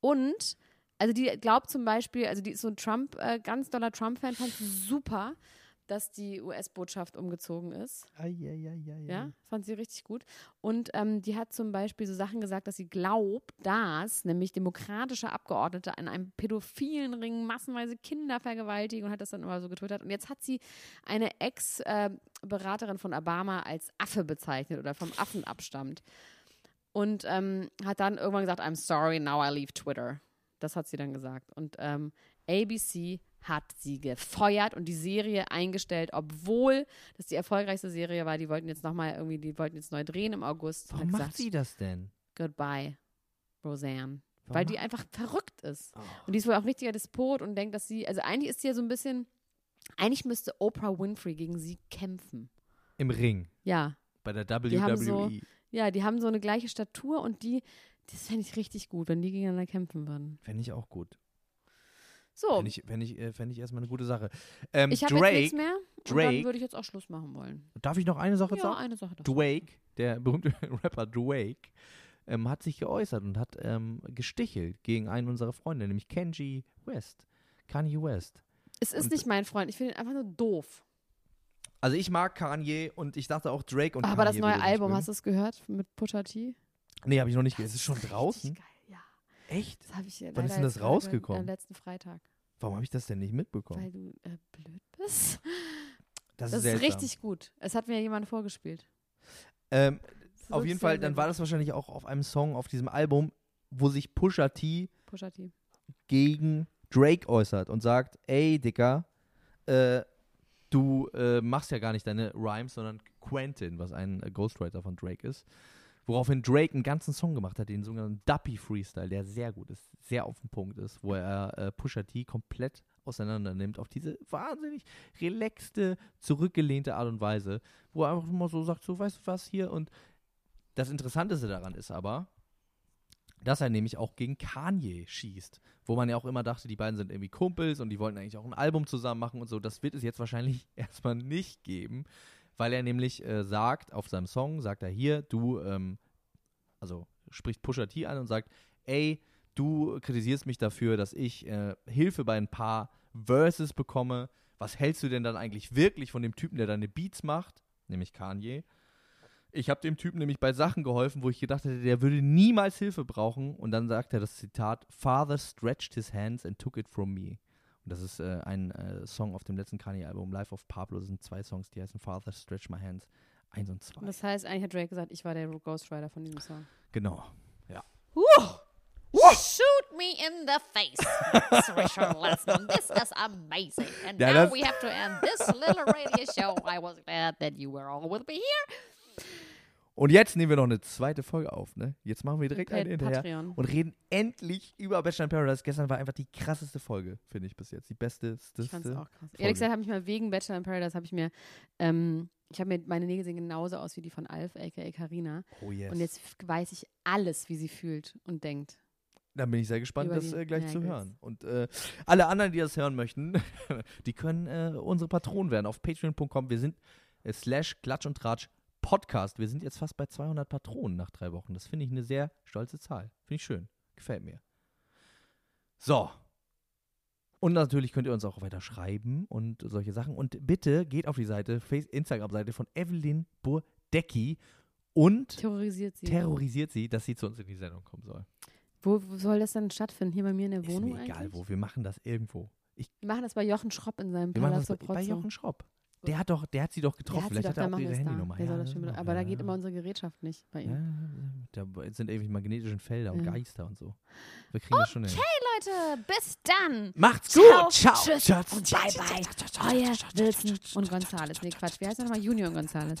Und, also die glaubt zum Beispiel, also die ist so ein Trump, äh, ganz doller Trump-Fan, fand super, dass die US-Botschaft umgezogen ist. Ja, fand sie richtig gut. Und ähm, die hat zum Beispiel so Sachen gesagt, dass sie glaubt, dass nämlich demokratische Abgeordnete an einem pädophilen Ring massenweise Kinder vergewaltigen und hat das dann immer so getwittert. Und jetzt hat sie eine Ex-Beraterin von Obama als Affe bezeichnet oder vom Affen abstammt. Und ähm, hat dann irgendwann gesagt, I'm sorry, now I leave Twitter. Das hat sie dann gesagt. Und ähm, ABC hat sie gefeuert und die Serie eingestellt, obwohl das die erfolgreichste Serie war. Die wollten jetzt nochmal irgendwie, die wollten jetzt neu drehen im August. Warum macht gesagt, sie das denn? Goodbye, Roseanne. Warum Weil die einfach verrückt ist. Oh. Und die ist wohl auch richtiger Despot und denkt, dass sie, also eigentlich ist sie ja so ein bisschen, eigentlich müsste Oprah Winfrey gegen sie kämpfen. Im Ring. Ja, Bei der Die haben so- WWE. ja, die haben so eine gleiche Statur und die, das fände ich richtig gut, wenn die gegeneinander kämpfen würden. Fände ich auch gut. So, Fände ich, fänd ich, äh, fänd ich erstmal eine gute Sache. Ähm, ich habe jetzt Drake, nichts mehr und dann Drake- würde ich jetzt auch Schluss machen wollen. darf ich noch eine Sache Ja, sagen? eine Sache. doch. Drake, der berühmte Rapper Drake, ähm, hat sich geäußert und hat ähm, gestichelt gegen einen unserer Freunde, nämlich Kenji West. Kanye West. Es ist und- nicht mein Freund, ich finde ihn einfach nur doof. Also ich mag Kanye und ich dachte auch Drake und Aber das Kanye neue würde ich Album, hast du es gehört mit Pusha T? Nee, habe ich noch nicht gehört. Es ist schon draußen? Geil, ja. Echt? Das habe ich ja Wann ist denn das rausgekommen? Am letzten Freitag. Warum habe ich das denn nicht mitbekommen? Weil du äh, blöd bist. das, Das ist seltsam. richtig gut. Es hat mir jemand vorgespielt. Ähm, ist auf jeden Fall, dann war das wahrscheinlich auch auf einem Song auf diesem Album, wo sich Pusha T Pusha T. gegen Drake äußert und sagt, ey, Dicker, äh, du äh, machst ja gar nicht deine Rhymes, sondern Quentin, was ein äh, Ghostwriter von Drake ist. Woraufhin Drake einen ganzen Song gemacht hat, den sogenannten Duppy Freestyle, der sehr gut ist, sehr auf den Punkt ist, wo er äh, Pusha T komplett auseinander nimmt auf diese wahnsinnig relaxte, zurückgelehnte Art und Weise, wo er einfach immer so sagt, so, weißt du was hier und das Interessanteste daran ist aber, dass er nämlich auch gegen Kanye schießt. Wo man ja auch immer dachte, die beiden sind irgendwie Kumpels und die wollten eigentlich auch ein Album zusammen machen und so. Das wird es jetzt wahrscheinlich erstmal nicht geben, weil er nämlich äh, sagt, auf seinem Song, sagt er hier, du, ähm, also spricht Pusha T an und sagt, ey, du kritisierst mich dafür, dass ich äh, Hilfe bei ein paar Verses bekomme. Was hältst du denn dann eigentlich wirklich von dem Typen, der deine Beats macht? Nämlich Kanye. Ich habe dem Typen nämlich bei Sachen geholfen, wo ich gedacht hätte, der würde niemals Hilfe brauchen. Und dann sagt er das Zitat: Father stretched his hands and took it from me. Das ist äh, ein äh, Song auf dem letzten Kanye-Album, Life of Pablo. Das sind zwei Songs, die heißen Father Stretch My Hands 1 und 2. Und das heißt, eigentlich hat Drake gesagt, ich war der Ghostwriter von diesem Song. Genau. Shoot me in the face. Richard Lessman. This is amazing. And Yeah, now we have to end this little radio show. I was glad that you were all with me here. Und jetzt nehmen wir noch eine zweite Folge auf, ne? Jetzt machen wir direkt Per eine hinterher Patreon. und reden endlich über Bachelor in Paradise. Gestern war einfach die krasseste Folge, finde ich bis jetzt. Die beste. Ich fand's auch krass. Folge. Ehrlich gesagt habe ich mal wegen Bachelor in Paradise, habe ich mir, ähm, ich habe mir, meine Nägel sehen genauso aus wie die von Alf, aka Karina. Oh yes. Und jetzt weiß ich alles, wie sie fühlt und denkt. Dann bin ich sehr gespannt, das äh, gleich zu Nägels. hören. Und äh, alle anderen, die das hören möchten, die können äh, unsere Patronen werden auf patreon.com. Wir sind äh, slash Klatsch und Tratsch Podcast. Wir sind jetzt fast bei 200 Patronen nach drei Wochen. Das finde ich eine sehr stolze Zahl. Finde ich schön. Gefällt mir. So. Und natürlich könnt ihr uns auch weiter schreiben und solche Sachen. Und bitte geht auf die Seite, Instagram-Seite von Evelyn Burdecki und Terrorisiert sie. terrorisiert sie, dass sie zu uns in die Sendung kommen soll. wo, soll das dann stattfinden? Hier bei mir in der Ist Wohnung mir egal eigentlich? wo, wir machen das irgendwo. Wir machen das bei Jochen Schropp in seinem Wir machen das Palazzo bei, bei. Jochen Schropp. Der hat doch, der hat sie doch Der getroffen. hat sie Vielleicht doch, hat er auch ihre da. Handynummer. Der das Ja, mit, ja, aber da geht immer unsere Gerätschaft nicht bei ihm. Ja, da sind irgendwelche magnetischen Felder und. Geister und so. Wir kriegen das schon hin. Leute, bis dann. Macht's Ciao, gut. Ciao. tschüss Tschüss. und bye bye. Euer Wilson und Gonzales. Nee, Quatsch. Wie heißt er nochmal? Junior und Gonzales.